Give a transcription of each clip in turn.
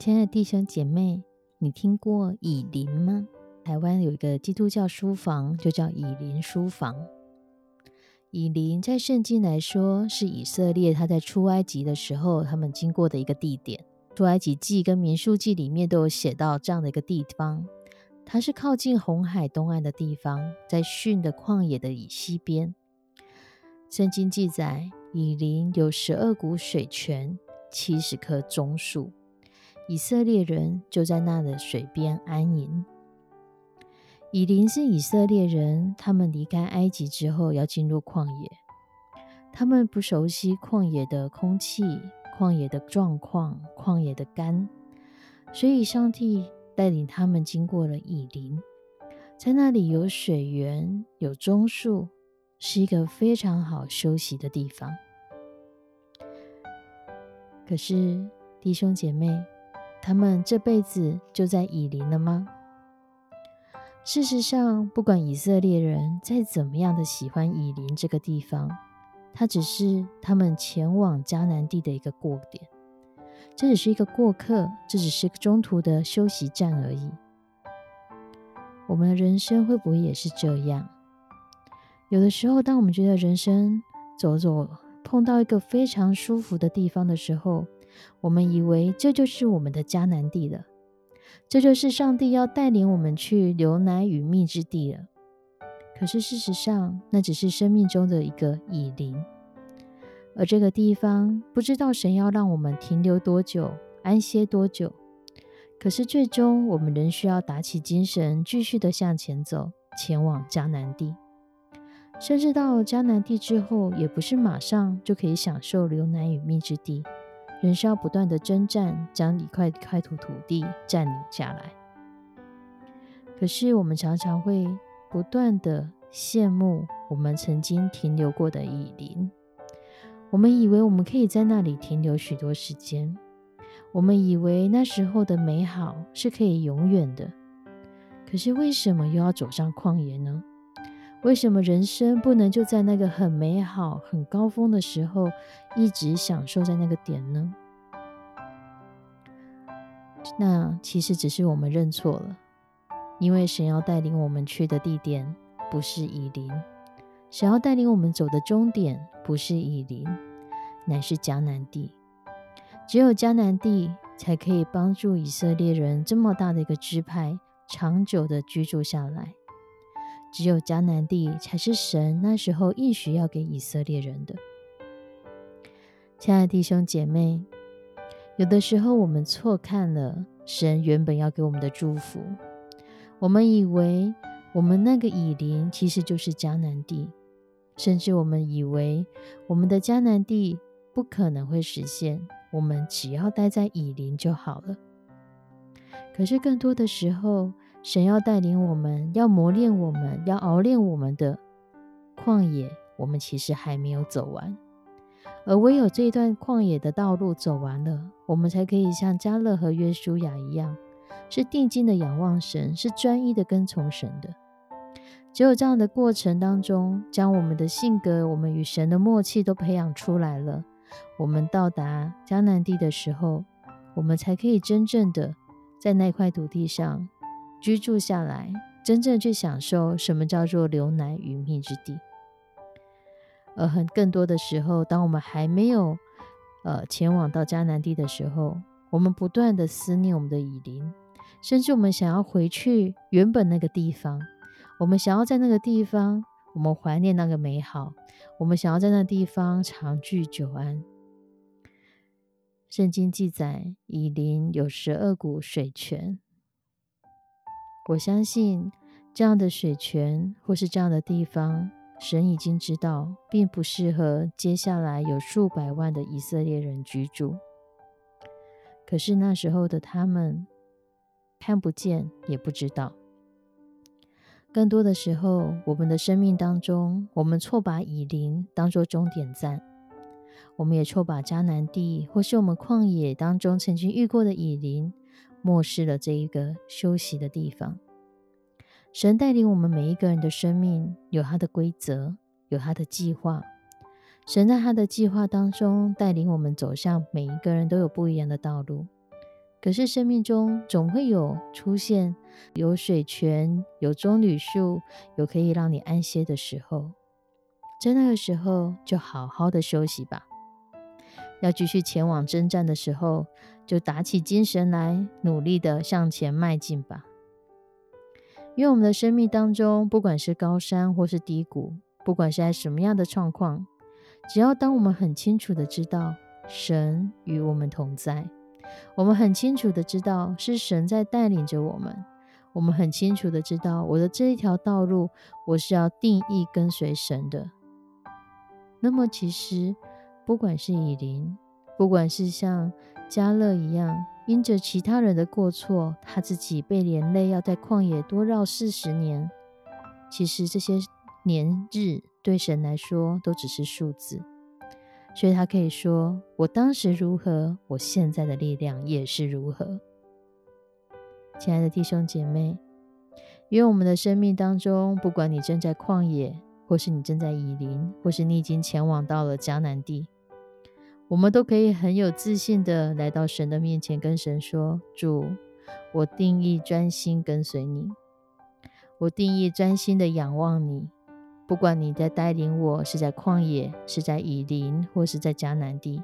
亲爱的弟兄姐妹，你听过以林吗？台湾有一个基督教书房，就叫以林书房。以林在圣经来说，是以色列他在出埃及的时候，他们经过的一个地点。出埃及记跟民数记里面都有写到这样的一个地方，它是靠近红海东岸的地方，在逊的旷野的以西边。圣经记载，以林有十二股水泉，七十棵棕树。以色列人就在那的水边安营。以琳是以色列人，他们离开埃及之后要进入旷野，他们不熟悉旷野的空气、旷野的状况、旷野的干，所以上帝带领他们经过了以琳，在那里有水源、有棕树，是一个非常好休息的地方。可是弟兄姐妹。他们这辈子就在以林了吗？事实上，不管以色列人再怎么样的喜欢以林这个地方，它只是他们前往迦南地的一个过点。这只是一个过客，这只是中途的休息站而已。我们的人生会不会也是这样？有的时候，当我们觉得人生走走碰到一个非常舒服的地方的时候，我们以为这就是我们的迦南地了，这就是上帝要带领我们去流奶与蜜之地了。可是事实上，那只是生命中的一个以林，而这个地方不知道神要让我们停留多久、安歇多久。可是最终，我们仍需要打起精神，继续的向前走，前往迦南地。甚至到迦南地之后，也不是马上就可以享受流奶与蜜之地。人是要不断的征战，将一块块土土地占领下来。可是我们常常会不断的羡慕我们曾经停留过的雨林，我们以为我们可以在那里停留许多时间，我们以为那时候的美好是可以永远的。可是为什么又要走上旷野呢？为什么人生不能就在那个很美好、很高峰的时候，一直享受在那个点呢？那其实只是我们认错了，因为神要带领我们去的地点不是以林，神要带领我们走的终点不是以林，乃是迦南地。只有迦南地才可以帮助以色列人这么大的一个支派长久的居住下来。只有迦南地才是神那时候应许要给以色列人的。亲爱的弟兄姐妹，有的时候我们错看了神原本要给我们的祝福，我们以为我们那个以林其实就是迦南地，甚至我们以为我们的迦南地不可能会实现，我们只要待在以林就好了。可是更多的时候，神要带领我们，要磨练我们，要熬练我们的旷野，我们其实还没有走完。而唯有这一段旷野的道路走完了，我们才可以像加勒和约书亚一样，是定睛的仰望神，是专一的跟从神的。只有这样的过程当中，将我们的性格、我们与神的默契都培养出来了，我们到达迦南地的时候，我们才可以真正的在那块土地上。居住下来，真正去享受什么叫做流奶与蜜之地。而很更多的时候，当我们还没有呃前往到迦南地的时候，我们不断的思念我们的以琳，甚至我们想要回去原本那个地方，我们想要在那个地方，我们怀念那个美好，我们想要在那地方长居久安。圣经记载，以林有十二股水泉。我相信这样的水泉或是这样的地方，神已经知道，并不适合接下来有数百万的以色列人居住。可是那时候的他们看不见，也不知道。更多的时候，我们的生命当中，我们错把以林当作终点站。我们也错把迦南地，或是我们旷野当中曾经遇过的以林，漠视了这一个休息的地方。神带领我们每一个人的生命，有他的规则，有他的计划。神在他的计划当中带领我们走向每一个人都有不一样的道路。可是生命中总会有出现有水泉、有棕榈树、有可以让你安歇的时候，在那个时候就好好的休息吧。要继续前往征战的时候，就打起精神来，努力的向前迈进吧。因为我们的生命当中，不管是高山或是低谷，不管是在什么样的状况，只要当我们很清楚的知道神与我们同在，我们很清楚的知道是神在带领着我们，我们很清楚的知道我的这一条道路，我是要定义跟随神的。那么其实。不管是以琳，不管是像加勒一样，因着其他人的过错，他自己被连累要在旷野多绕四十年。其实这些年日对神来说都只是数字，所以他可以说：“我当时如何，我现在的力量也是如何。”亲爱的弟兄姐妹，因为我们的生命当中，不管你正在旷野，或是你正在以林，或是你已经前往到了迦南地。我们都可以很有自信的来到神的面前，跟神说：“主，我定义专心跟随你，我定义专心的仰望你。不管你在带领我是在旷野，是在雨林，或是在迦南地，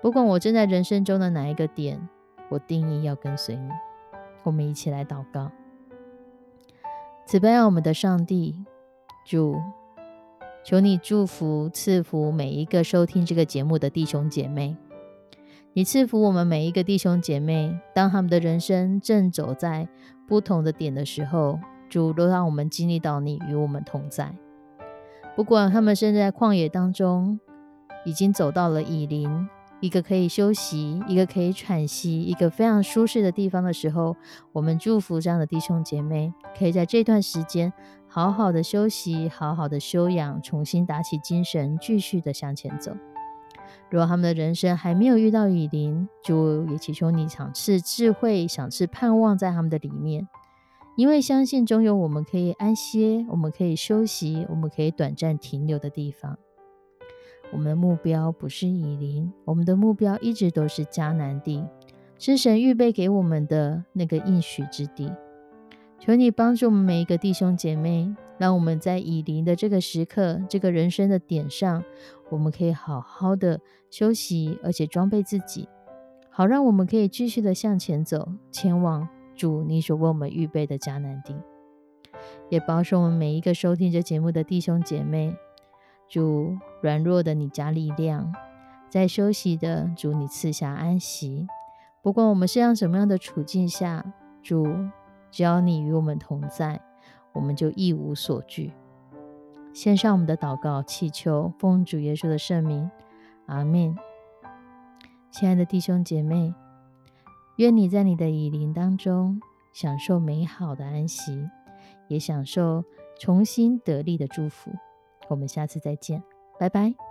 不管我正在人生中的哪一个点，我定义要跟随你。”我们一起来祷告：慈悲我们的上帝，主。求你祝福赐福每一个收听这个节目的弟兄姐妹，你赐福我们每一个弟兄姐妹，当他们的人生正走在不同的点的时候，主都让我们经历到你与我们同在。不管他们身在旷野当中，已经走到了以林，一个可以休息、一个可以喘息、一个非常舒适的地方的时候，我们祝福这样的弟兄姐妹，可以在这段时间。好好的休息，好好的休养，重新打起精神，继续的向前走。如果他们的人生还没有遇到雨林，就也祈求你赏赐智慧，赏赐盼望在他们的里面，因为相信终有我们可以安歇，我们可以休息，我们可以短暂停留的地方。我们的目标不是雨林，我们的目标一直都是迦南地，是神预备给我们的那个应许之地。求你帮助我们每一个弟兄姐妹，让我们在以灵的这个时刻、这个人生的点上，我们可以好好的休息，而且装备自己，好让我们可以继续的向前走，前往主你所为我们预备的迦南地。也保守我们每一个收听这节目的弟兄姐妹，主软弱的你加力量，在休息的主你赐下安息。不管我们是让什么样的处境下，主。只要你与我们同在，我们就一无所惧。献上我们的祷告，祈求奉主耶稣的圣名，阿门。亲爱的弟兄姐妹，愿你在你的以灵当中享受美好的安息，也享受重新得力的祝福。我们下次再见，拜拜。